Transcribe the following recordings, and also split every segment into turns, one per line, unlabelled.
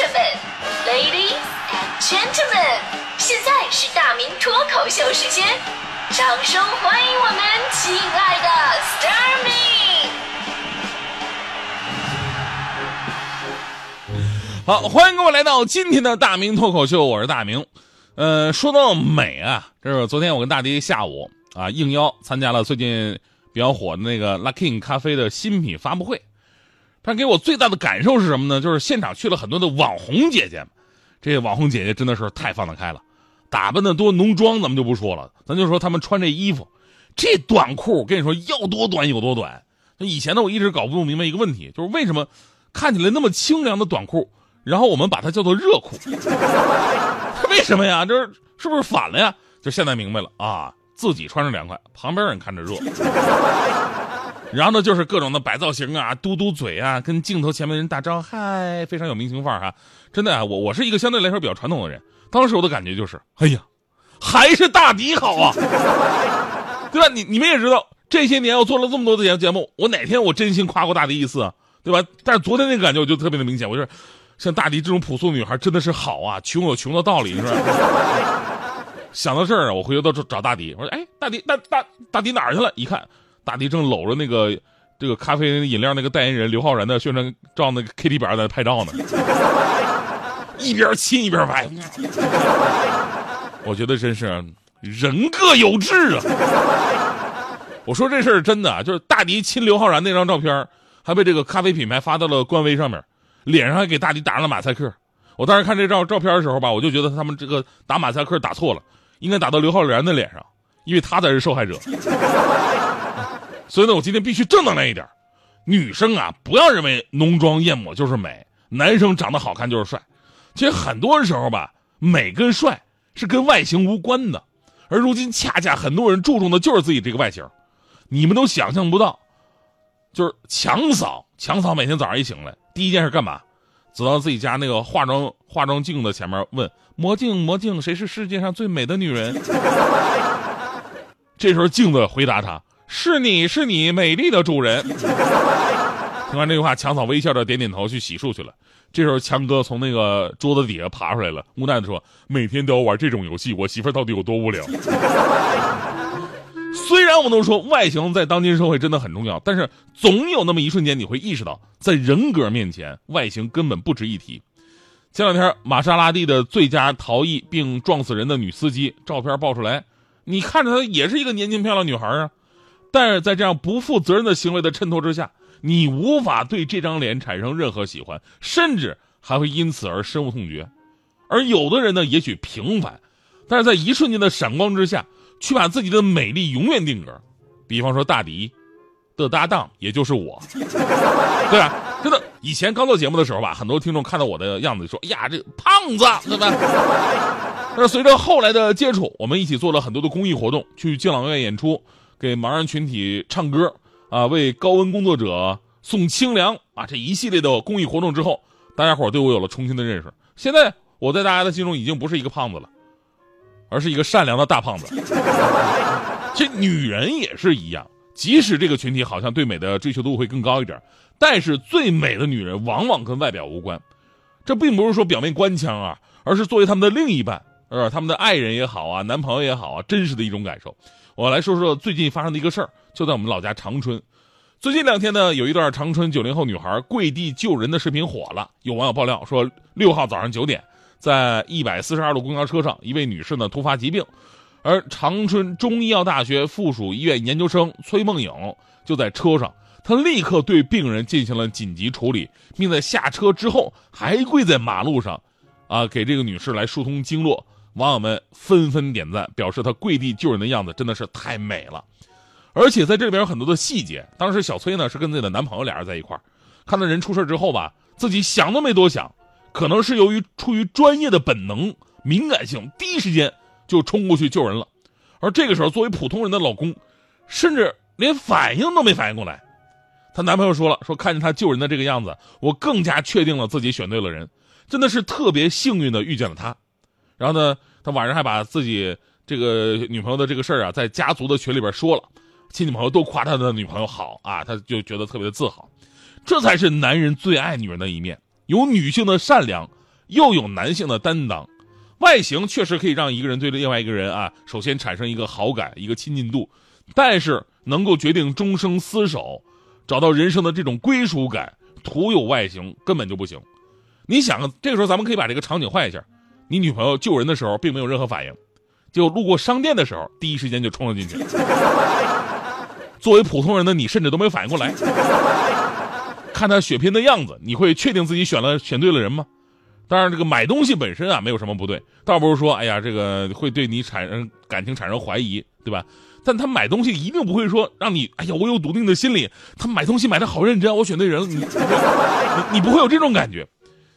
生们，Ladies and Gentlemen，现在是大明脱口秀时间，掌声欢迎我们亲爱的 s t a r m y
好，欢迎各位来到今天的大明脱口秀，我是大明。呃，说到美啊，这是昨天我跟大迪下午啊应邀参加了最近比较火的那个 Luckin 咖啡的新品发布会。但给我最大的感受是什么呢？就是现场去了很多的网红姐姐，这网红姐姐真的是太放得开了，打扮的多浓妆咱们就不说了，咱就说他们穿这衣服，这短裤跟你说要多短有多短。以前呢，我一直搞不明白一个问题，就是为什么看起来那么清凉的短裤，然后我们把它叫做热裤，为什么呀？这是是不是反了呀？就现在明白了啊，自己穿着凉快，旁边人看着热。然后呢，就是各种的摆造型啊，嘟嘟嘴啊，跟镜头前面的人打招呼，嗨，非常有明星范儿哈。真的啊，我我是一个相对来说比较传统的人，当时我的感觉就是，哎呀，还是大迪好啊，对吧？你你们也知道，这些年我做了这么多的节节目，我哪天我真心夸过大迪一次啊，对吧？但是昨天那个感觉我就特别的明显，我就是像大迪这种朴素女孩真的是好啊，穷有穷的道理是吧？想到这儿啊，我回头到找大迪，我说，哎，大迪大大大迪哪儿去了？一看。大迪正搂着那个这个咖啡饮料那个代言人刘昊然的宣传照，那个 K T 板在拍照呢，一边亲一边拍。我觉得真是人各有志啊！我说这事儿真的，就是大迪亲刘昊然那张照片，还被这个咖啡品牌发到了官微上面，脸上还给大迪打上了马赛克。我当时看这照照片的时候吧，我就觉得他们这个打马赛克打错了，应该打到刘昊然的脸上，因为他才是受害者。所以呢，我今天必须正能量一点。女生啊，不要认为浓妆艳抹就是美，男生长得好看就是帅。其实很多时候吧，美跟帅是跟外形无关的。而如今恰恰很多人注重的就是自己这个外形。你们都想象不到，就是强嫂，强嫂每天早上一醒来，第一件事干嘛？走到自己家那个化妆化妆镜的前面，问魔镜魔镜，谁是世界上最美的女人？这时候镜子回答他。是你是你美丽的主人。听完这句话，强嫂微笑着点点头，去洗漱去了。这时候，强哥从那个桌子底下爬出来了，无奈的说：“每天都要玩这种游戏，我媳妇到底有多无聊？” 虽然我们都说外形在当今社会真的很重要，但是总有那么一瞬间，你会意识到，在人格面前，外形根本不值一提。前两天，玛莎拉蒂的最佳逃逸并撞死人的女司机照片爆出来，你看着她也是一个年轻漂亮女孩啊。但是在这样不负责任的行为的衬托之下，你无法对这张脸产生任何喜欢，甚至还会因此而深恶痛绝。而有的人呢，也许平凡，但是在一瞬间的闪光之下，却把自己的美丽永远定格。比方说大迪的搭档，也就是我，对吧？真的，以前刚做节目的时候吧，很多听众看到我的样子说：“哎呀，这胖子，对吧？”但是随着后来的接触，我们一起做了很多的公益活动，去敬老院演出。给盲人群体唱歌啊，为高温工作者送清凉啊，这一系列的公益活动之后，大家伙对我有了重新的认识。现在我在大家的心中已经不是一个胖子了，而是一个善良的大胖子。这女人也是一样，即使这个群体好像对美的追求度会更高一点，但是最美的女人往往跟外表无关。这并不是说表面官腔啊，而是作为他们的另一半，呃，他们的爱人也好啊，男朋友也好啊，真实的一种感受。我来说说最近发生的一个事儿，就在我们老家长春。最近两天呢，有一段长春九零后女孩跪地救人的视频火了。有网友爆料说，六号早上九点，在一百四十二路公交车上，一位女士呢突发疾病，而长春中医药大学附属医院研究生崔梦颖就在车上，她立刻对病人进行了紧急处理，并在下车之后还跪在马路上，啊，给这个女士来疏通经络。网友们纷纷点赞，表示她跪地救人的样子真的是太美了，而且在这里边有很多的细节。当时小崔呢是跟自己的男朋友俩人在一块儿，看到人出事之后吧，自己想都没多想，可能是由于出于专业的本能、敏感性，第一时间就冲过去救人了。而这个时候，作为普通人的老公，甚至连反应都没反应过来。她男朋友说了，说看见她救人的这个样子，我更加确定了自己选对了人，真的是特别幸运的遇见了他。然后呢，他晚上还把自己这个女朋友的这个事儿啊，在家族的群里边说了，亲戚朋友都夸他的女朋友好啊，他就觉得特别的自豪。这才是男人最爱女人的一面，有女性的善良，又有男性的担当。外形确实可以让一个人对另外一个人啊，首先产生一个好感、一个亲近度，但是能够决定终生厮守、找到人生的这种归属感，徒有外形根本就不行。你想，这个时候咱们可以把这个场景换一下：你女朋友救人的时候并没有任何反应，就路过商店的时候，第一时间就冲了进去。作为普通人的你，甚至都没反应过来。看他血拼的样子，你会确定自己选了选对了人吗？当然，这个买东西本身啊，没有什么不对，倒不是说，哎呀，这个会对你产生感情产生怀疑，对吧？但他买东西一定不会说让你，哎呀，我有笃定的心理，他买东西买的好认真，我选对人了，你你你不会有这种感觉。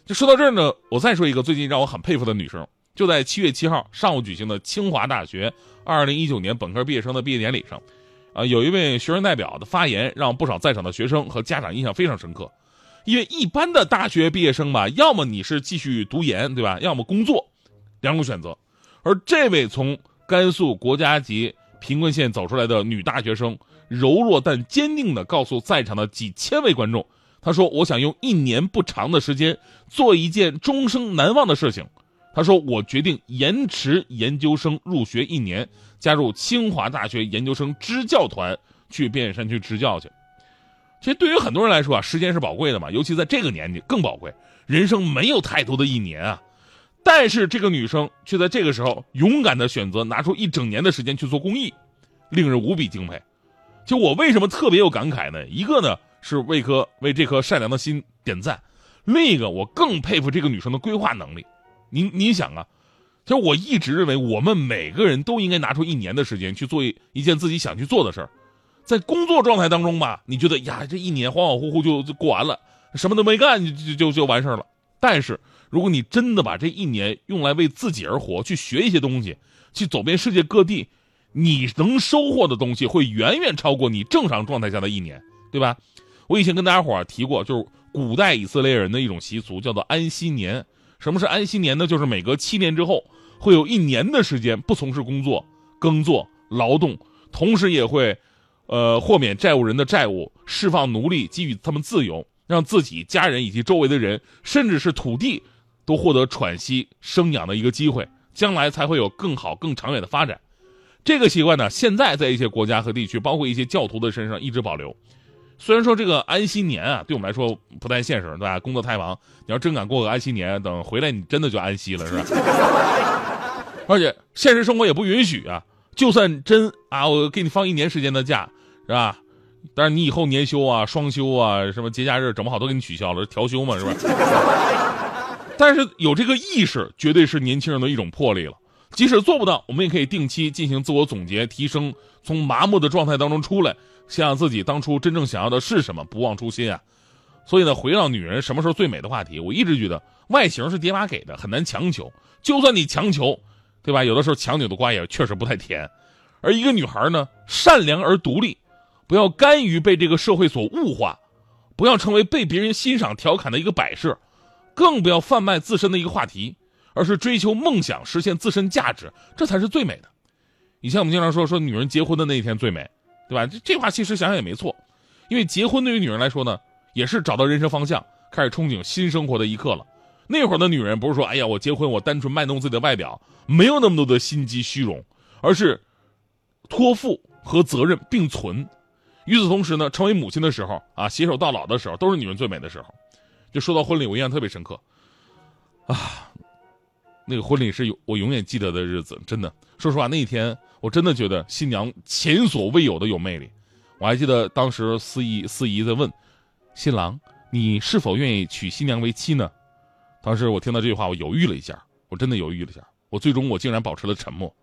就说到这儿呢，我再说一个最近让我很佩服的女生，就在七月七号上午举行的清华大学二零一九年本科毕业生的毕业典礼上，啊，有一位学生代表的发言让不少在场的学生和家长印象非常深刻。因为一般的大学毕业生吧，要么你是继续读研，对吧？要么工作，两种选择。而这位从甘肃国家级贫困县走出来的女大学生，柔弱但坚定地告诉在场的几千位观众：“他说，我想用一年不长的时间做一件终生难忘的事情。他说，我决定延迟研究生入学一年，加入清华大学研究生支教团，去边远山区支教去。”其实对于很多人来说啊，时间是宝贵的嘛，尤其在这个年纪更宝贵。人生没有太多的一年啊，但是这个女生却在这个时候勇敢的选择拿出一整年的时间去做公益，令人无比敬佩。就我为什么特别有感慨呢？一个呢是为颗为这颗善良的心点赞，另一个我更佩服这个女生的规划能力。您您想啊，其实我一直认为我们每个人都应该拿出一年的时间去做一一件自己想去做的事儿。在工作状态当中吧，你觉得呀，这一年恍恍惚惚就就过完了，什么都没干就就就就完事儿了。但是如果你真的把这一年用来为自己而活，去学一些东西，去走遍世界各地，你能收获的东西会远远超过你正常状态下的一年，对吧？我以前跟大家伙提过，就是古代以色列人的一种习俗，叫做安息年。什么是安息年呢？就是每隔七年之后，会有一年的时间不从事工作、耕作、劳动，同时也会。呃，豁免债务人的债务，释放奴隶，给予他们自由，让自己、家人以及周围的人，甚至是土地，都获得喘息、生养的一个机会，将来才会有更好、更长远的发展。这个习惯呢，现在在一些国家和地区，包括一些教徒的身上一直保留。虽然说这个安息年啊，对我们来说不太现实，对吧？工作太忙，你要真敢过个安息年，等回来你真的就安息了，是吧？而且现实生活也不允许啊。就算真啊，我给你放一年时间的假，是吧？但是你以后年休啊、双休啊、什么节假日整不好都给你取消了，调休嘛，是吧？但是有这个意识，绝对是年轻人的一种魄力了。即使做不到，我们也可以定期进行自我总结、提升，从麻木的状态当中出来，想想自己当初真正想要的是什么，不忘初心啊。所以呢，回到女人什么时候最美的话题，我一直觉得外形是爹妈给的，很难强求。就算你强求。对吧？有的时候强扭的瓜也确实不太甜，而一个女孩呢，善良而独立，不要甘于被这个社会所物化，不要成为被别人欣赏调侃的一个摆设，更不要贩卖自身的一个话题，而是追求梦想，实现自身价值，这才是最美的。以前我们经常说说女人结婚的那一天最美，对吧？这这话其实想想也没错，因为结婚对于女人来说呢，也是找到人生方向，开始憧憬新生活的一刻了。那会儿的女人不是说，哎呀，我结婚，我单纯卖弄自己的外表。没有那么多的心机虚荣，而是托付和责任并存。与此同时呢，成为母亲的时候啊，携手到老的时候，都是女人最美的时候。就说到婚礼，我印象特别深刻啊，那个婚礼是我永远记得的日子，真的。说实话，那一天我真的觉得新娘前所未有的有魅力。我还记得当时司仪司仪在问新郎：“你是否愿意娶新娘为妻呢？”当时我听到这句话，我犹豫了一下，我真的犹豫了一下。我最终我竟然保持了沉默，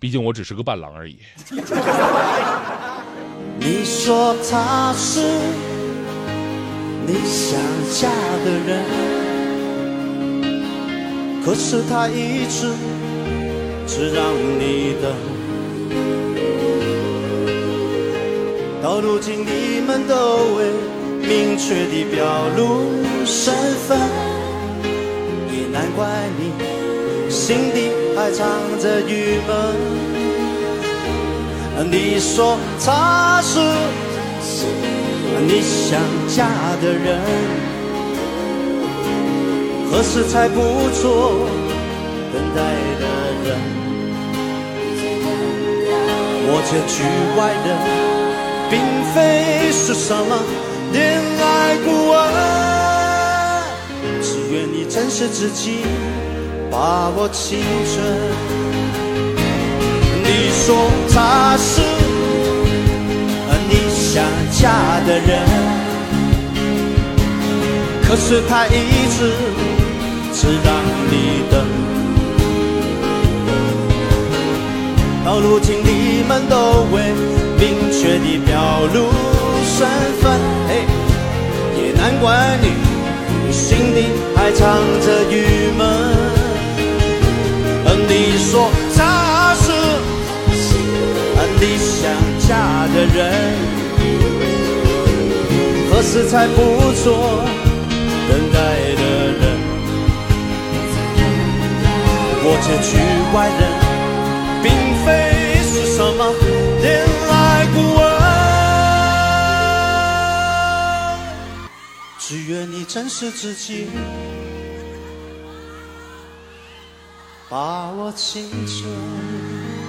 毕竟我只是个伴郎而已。
你说他是你想嫁的人，可是他一直只让你等。到如今你们都未明确地表露身份，也难怪你。心底还藏着郁闷。你说他是你想嫁的人，何时才不错我这局外人，并非是什么恋爱顾问，只愿你珍视自己，把握青春。你说他是你想嫁的人，可是他一直只让你等。到如今你们都未明确地表露身份，嘿，也难怪你心里还藏着郁闷。你说他是你想嫁的人，何时才不做等待的人？我这局外人，并非只愿你珍视自己，把握青春。